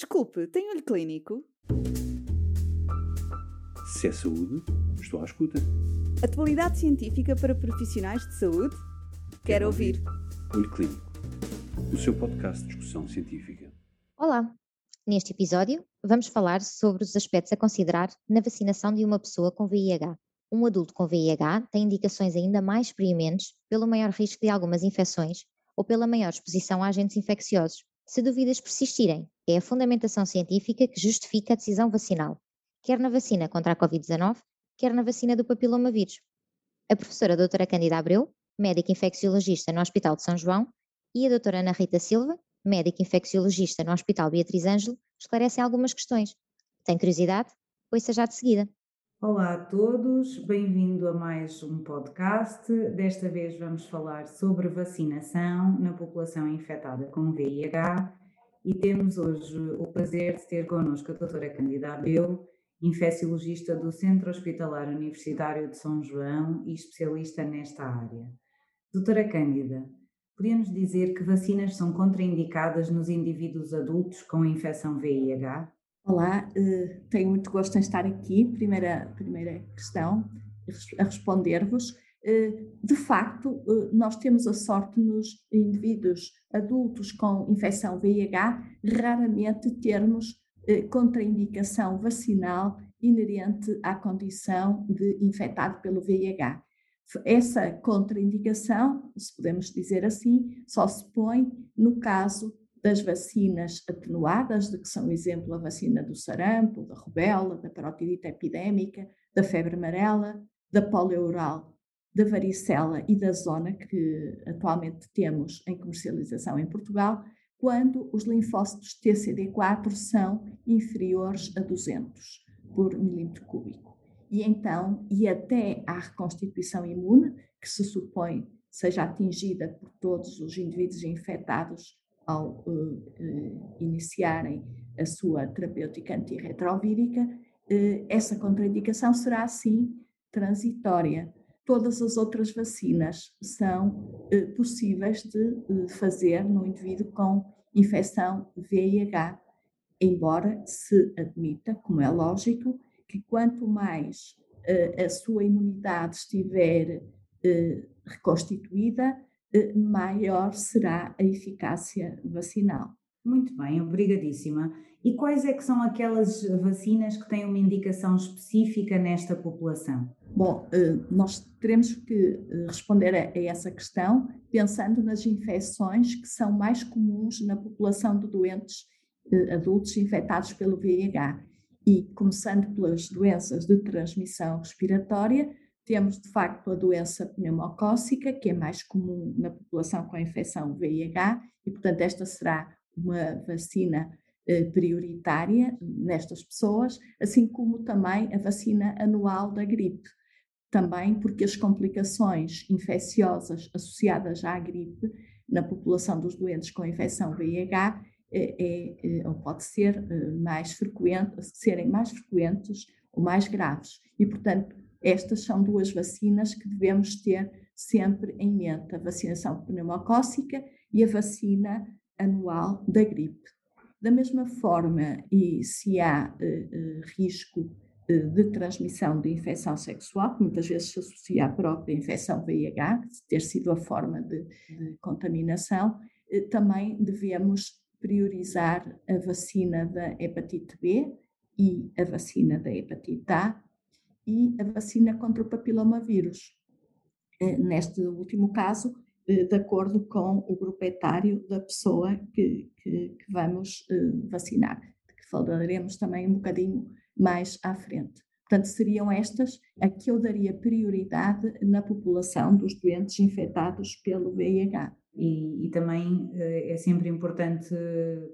Desculpe, tem olho clínico? Se é saúde, estou à escuta. Atualidade científica para profissionais de saúde? Quero ouvir. Olho Clínico, o seu podcast de discussão científica. Olá! Neste episódio, vamos falar sobre os aspectos a considerar na vacinação de uma pessoa com VIH. Um adulto com VIH tem indicações ainda mais preementes pelo maior risco de algumas infecções ou pela maior exposição a agentes infecciosos. Se dúvidas persistirem, é a fundamentação científica que justifica a decisão vacinal, quer na vacina contra a Covid-19, quer na vacina do papilomavírus. A professora doutora Cândida Abreu, médica infecciologista no Hospital de São João, e a doutora Ana Rita Silva, médica infecciologista no Hospital Beatriz Ângelo, esclarecem algumas questões. Tem curiosidade? Ouça já de seguida. Olá a todos, bem-vindo a mais um podcast. Desta vez vamos falar sobre vacinação na população infectada com VIH e temos hoje o prazer de ter connosco a doutora Cândida Abel, infecciologista do Centro Hospitalar Universitário de São João e especialista nesta área. Doutora Cândida, podia-nos dizer que vacinas são contraindicadas nos indivíduos adultos com infecção VIH? Olá, uh, tenho muito gosto em estar aqui. Primeira, primeira questão a responder-vos. Uh, de facto, uh, nós temos a sorte nos indivíduos adultos com infecção VIH raramente termos contraindicação vacinal inerente à condição de infectado pelo VIH. Essa contraindicação, se podemos dizer assim, só se põe no caso das vacinas atenuadas, de que são exemplo a vacina do sarampo, da rubéola, da parotidite epidémica, da febre amarela, da polioral, da varicela e da zona que atualmente temos em comercialização em Portugal, quando os linfócitos TCD4 são inferiores a 200 por milímetro cúbico. E então, e até à reconstituição imune, que se supõe seja atingida por todos os indivíduos infectados ao uh, uh, iniciarem a sua terapêutica antirretrovírica, uh, essa contraindicação será assim transitória. Todas as outras vacinas são possíveis de fazer no indivíduo com infecção VIH, embora se admita, como é lógico, que quanto mais a sua imunidade estiver reconstituída, eh, maior será a eficácia vacinal. Muito bem, obrigadíssima. E quais é que são aquelas vacinas que têm uma indicação específica nesta população? Bom, eh, nós teremos que eh, responder a essa questão pensando nas infecções que são mais comuns na população de doentes adultos infectados pelo VIH. E começando pelas doenças de transmissão respiratória, temos, de facto, a doença pneumocócica, que é mais comum na população com a infecção VIH, e, portanto, esta será uma vacina eh, prioritária nestas pessoas, assim como também a vacina anual da gripe. Também porque as complicações infecciosas associadas à gripe na população dos doentes com infecção VIH é, é, ou pode ser eh, mais frequente, serem mais frequentes ou mais graves. E, portanto, estas são duas vacinas que devemos ter sempre em mente: a vacinação pneumocócica e a vacina anual da gripe. Da mesma forma, e se há uh, risco uh, de transmissão de infecção sexual, que muitas vezes se associa à própria infecção VIH, ter sido a forma de, de contaminação, uh, também devemos priorizar a vacina da hepatite B e a vacina da hepatite A e a vacina contra o papilomavírus. Eh, neste último caso, eh, de acordo com o grupo etário da pessoa que, que, que vamos eh, vacinar, que falaremos também um bocadinho mais à frente. Portanto, seriam estas a que eu daria prioridade na população dos doentes infectados pelo VIH. E, e, também é sempre importante,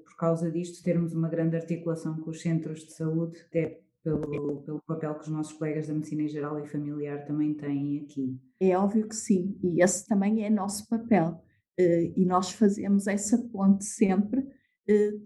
por causa disto, termos uma grande articulação com os centros de saúde, até pelo, pelo papel que os nossos colegas da medicina em geral e familiar também têm aqui. É óbvio que sim, e esse também é nosso papel. Eh, e nós fazemos essa ponte sempre, eh,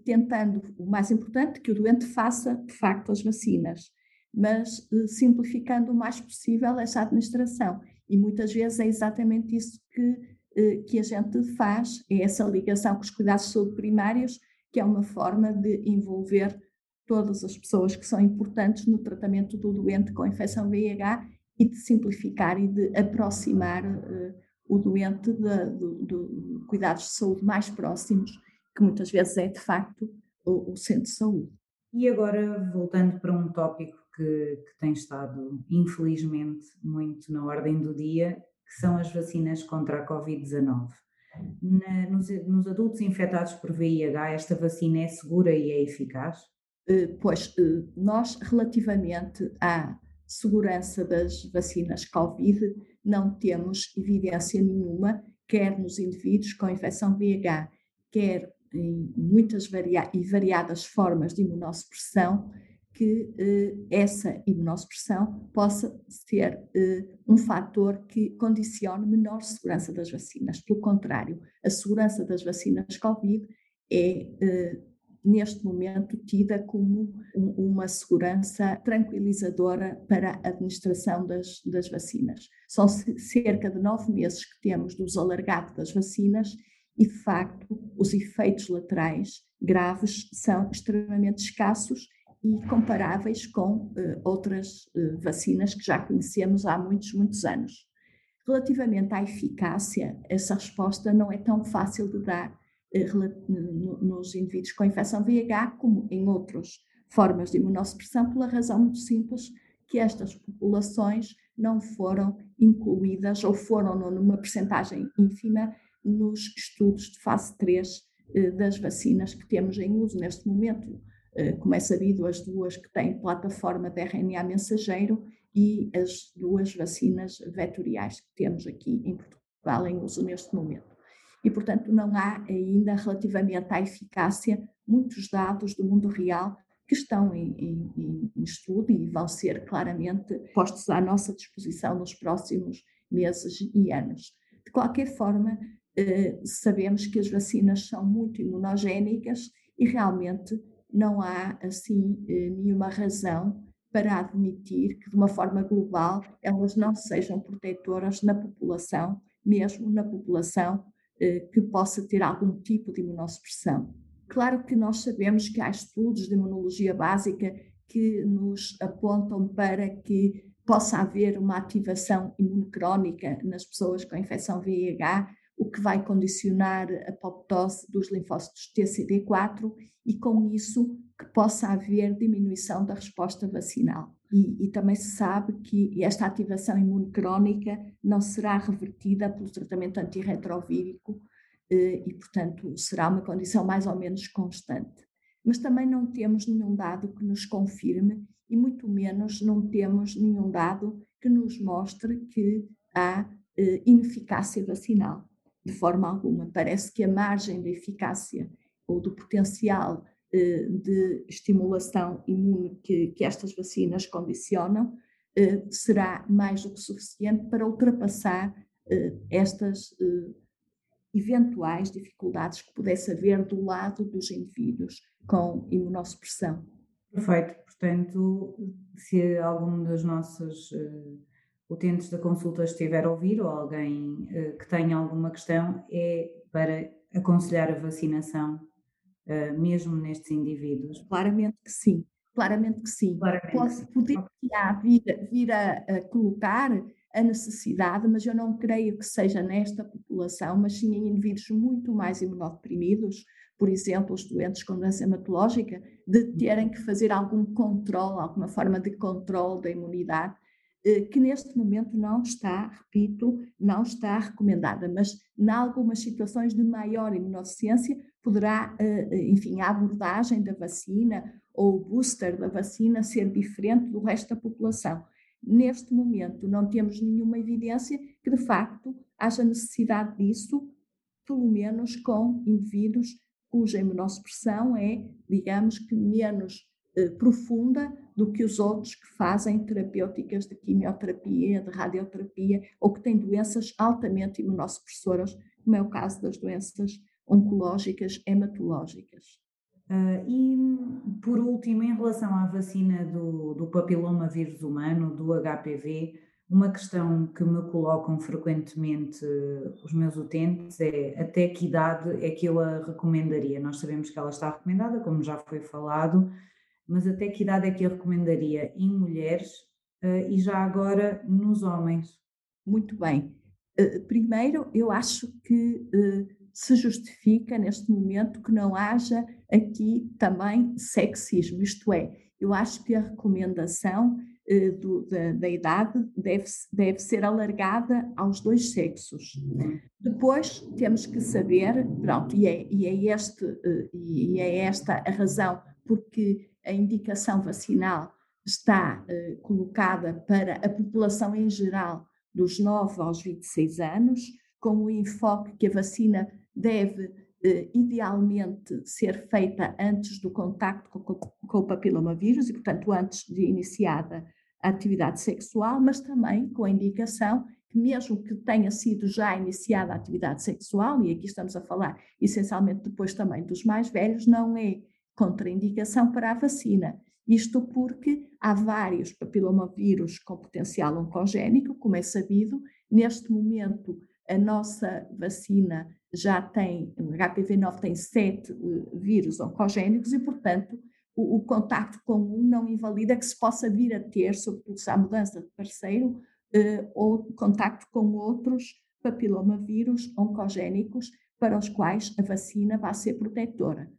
tentando, o mais importante, que o doente faça de facto as vacinas, mas eh, simplificando o mais possível essa administração. E muitas vezes é exatamente isso que, que a gente faz, é essa ligação com os cuidados de saúde primários que é uma forma de envolver todas as pessoas que são importantes no tratamento do doente com infecção VIH e de simplificar e de aproximar uh, o doente de, de, de, cuidados de saúde mais próximos, que muitas vezes é de facto o, o centro de saúde. E agora, voltando para um tópico que, que, tem estado, infelizmente, muito na ordem do dia, que são as vacinas contra a Covid-19. Nos, nos, adultos infectados por VIH, esta vacina é segura e é eficaz? Eh, pois, eh, nós, relativamente à segurança das vacinas Covid, não temos evidência nenhuma, quer nos indivíduos com infecção VIH, quer em muitas varia e variadas formas de imunossupressão, que eh, essa imunossupressão possa ser eh, um fator que condicione menor segurança das vacinas. Pelo contrário, a segurança das vacinas Covid é eh, neste momento tida como uma segurança tranquilizadora para a administração das, das vacinas. São cerca de nove meses que temos do uso alargado das vacinas e, de facto, os efeitos laterais graves são extremamente escassos e comparáveis com uh, outras uh, vacinas que já conhecemos há muitos, muitos anos. Relativamente à eficácia, essa resposta não é tão fácil de dar nos indivíduos com infecção VIH, como em outras formas de imunossupressão, pela razão muito simples que estas populações não foram incluídas ou foram numa percentagem ínfima nos estudos de fase 3 eh, das vacinas que temos em uso neste momento. Eh, como é sabido, as duas que têm plataforma de RNA mensageiro e as duas vacinas vetoriais que temos aqui em Portugal em uso neste momento e, portanto, não há ainda, relativamente à eficácia, muitos dados do mundo real que estão em, em, em, estudo e vão ser claramente postos à nossa disposição nos próximos meses e anos. De qualquer forma, sabemos que as vacinas são muito imunogénicas e realmente não há, assim, eh, nenhuma razão para admitir que, de uma forma global, elas não sejam protetoras na população, mesmo na população eh, que possa ter algum tipo de imunossupressão. Claro que nós sabemos que há estudos de imunologia básica que nos apontam para que possa haver uma ativação imunocrónica nas pessoas com infecção VIH, o que vai condicionar a apoptose dos linfócitos TCD4 e com isso que possa haver diminuição da resposta vacinal. E, e, também se sabe que esta ativação imunocrónica não será revertida pelo tratamento antirretrovírico eh, e, portanto, será uma condição mais ou menos constante. Mas também não temos nenhum dado que nos confirme e muito menos não temos nenhum dado que nos mostre que há eh, ineficácia vacinal. De forma alguma, parece que a margem da eficácia ou do potencial eh, de estimulação imune que, que estas vacinas condicionam eh, será mais do que suficiente para ultrapassar eh, estas eventuais dificuldades que pudesse haver do lado dos indivíduos com imunossupressão. Perfeito, portanto, se algum dos nossos uh, utentes da consulta estiver a ouvir ou alguém uh, que tenha alguma questão, é para aconselhar a vacinação uh, mesmo nestes indivíduos? Claramente que sim, claramente que sim. Claramente. Pode, poder vir, vir a, a, colocar a necessidade, mas eu não creio que seja nesta população, mas sim em indivíduos muito mais imunodeprimidos, por exemplo, os doentes com doença hematológica, de terem que fazer algum controle, alguma forma de controle da imunidade, que neste momento não está, repito, não está recomendada, mas em algumas situações de maior imunodeficiência poderá, eh, eh, enfim, a abordagem da vacina ou o booster da vacina ser diferente do resto da população. Neste momento não temos nenhuma evidência que de facto haja necessidade disso, pelo menos com indivíduos cuja imunossupressão é, digamos que, menos eh, profunda do que os outros que fazem terapêuticas de quimioterapia, de radioterapia ou que têm doenças altamente imunossupressoras, como é o caso das doenças oncológicas hematológicas. Uh, e, por último, em relação à vacina do, do papiloma vírus humano, do HPV, Uma questão que me colocam frequentemente os meus utentes é até que idade é que eu a recomendaria? Nós sabemos que ela está recomendada, como já foi falado, mas até que idade é que eu recomendaria em mulheres uh, e já agora nos homens? Muito bem. Uh, primeiro, eu acho que uh, se justifica neste momento que não haja aqui também sexismo, isto é, eu acho que a recomendação do, da, da, idade deve, deve ser alargada aos dois sexos. Depois temos que saber, pronto, e é, e é, este, e é esta a razão porque a indicação vacinal está eh, colocada para a população em geral dos 9 aos 26 anos, com o enfoque que a vacina deve idealmente ser feita antes do contacto com, com o papilomavírus e, portanto, antes de iniciada a atividade sexual, mas também com a indicação que, mesmo que tenha sido já iniciada a atividade sexual, e aqui estamos a falar essencialmente depois também dos mais velhos, não é contraindicação para a vacina. Isto porque há vários papilomavírus com potencial oncogénico, como é sabido. Neste momento, a nossa vacina já tem, o HPV-9 tem sete uh, vírus oncogénicos e, portanto, o, o contacto com um não invalida que se possa vir a ter, sobretudo se há mudança de parceiro, uh, ou contacto com outros papilomavírus oncogénicos para os quais a vacina vai ser protetora.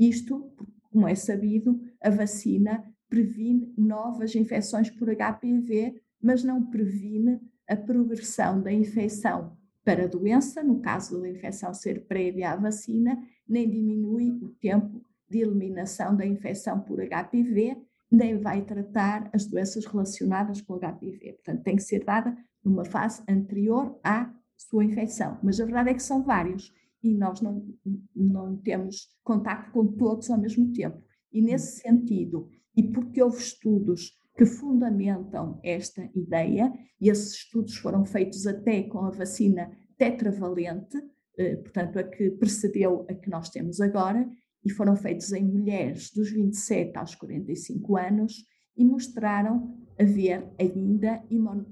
Isto, como é sabido, a vacina previne novas infecções por HPV, mas não previne a progressão da infecção para a doença, no caso da infecção ser prévia à vacina, nem diminui o tempo de eliminação da infecção por HPV, nem vai tratar as doenças relacionadas com HPV. Portanto, tem que ser dada numa fase anterior à sua infecção. Mas a verdade é que são vários e nós não, não temos contato com todos ao mesmo tempo. E nesse sentido, e porque houve estudos que fundamentam esta ideia, e esses estudos foram feitos até com a vacina tetravalente, eh, portanto, a que precedeu a que nós temos agora, e foram feitos em mulheres dos 27 aos 45 anos e mostraram haver ainda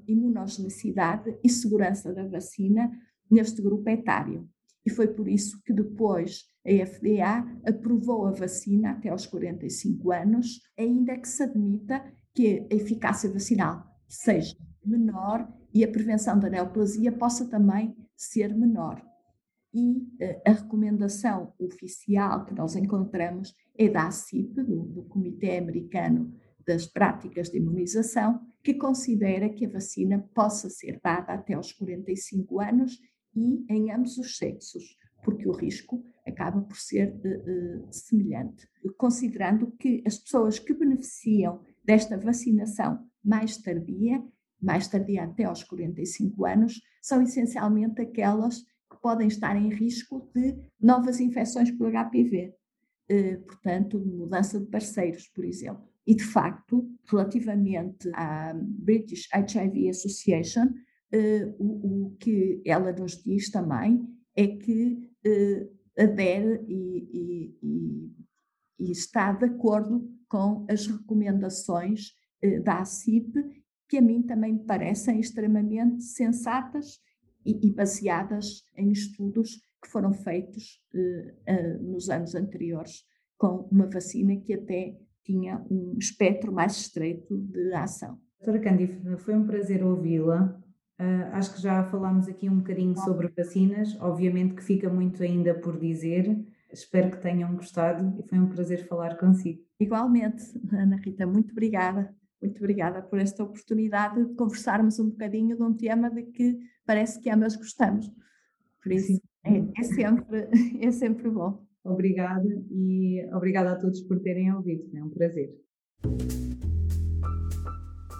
imunogenicidade e segurança da vacina neste grupo etário. E foi por isso que depois a FDA aprovou a vacina até aos 45 anos, ainda que se admita que a eficácia vacinal seja menor e a prevenção da neoplasia possa também ser menor. E eh, a recomendação oficial que nós encontramos é da ACIP, do, do Comitê Americano das Práticas de Imunização, que considera que a vacina possa ser dada até aos 45 anos e em ambos os sexos, porque o risco acaba por ser uh, uh, semelhante. Considerando que as pessoas que beneficiam desta vacinação mais tardia, mais tardia até aos 45 anos, são essencialmente aquelas podem estar em risco de novas infecções por HPV, eh, portanto, mudança de parceiros, por exemplo. E, de facto, relativamente à British HIV Association, eh, o, que ela nos diz também é que eh, adere e, e, e, está de acordo com as recomendações da ACIP, que a mim também me parecem extremamente sensatas e, e baseadas em estudos que foram feitos uh, uh, nos anos anteriores com uma vacina que até tinha um espectro mais estreito de ação. Doutora Cândida, foi um prazer ouvi-la. Uh, acho que já falámos aqui um bocadinho sobre vacinas, obviamente que fica muito ainda por dizer. Espero que tenham gostado e foi um prazer falar consigo. Igualmente, Ana Rita, muito obrigada. Muito obrigada por esta oportunidade de conversarmos um bocadinho de um tema de que parece que ambas gostamos. Por isso é, é, sempre, é sempre bom. Obrigada e obrigada a todos por terem ouvido. É um prazer.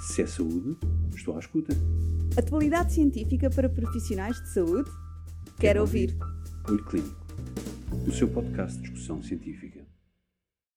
Se é saúde, estou à escuta. Atualidade científica para profissionais de saúde? Quero, Quero ouvir. ouvir. Olho Clínico, o seu podcast de discussão científica.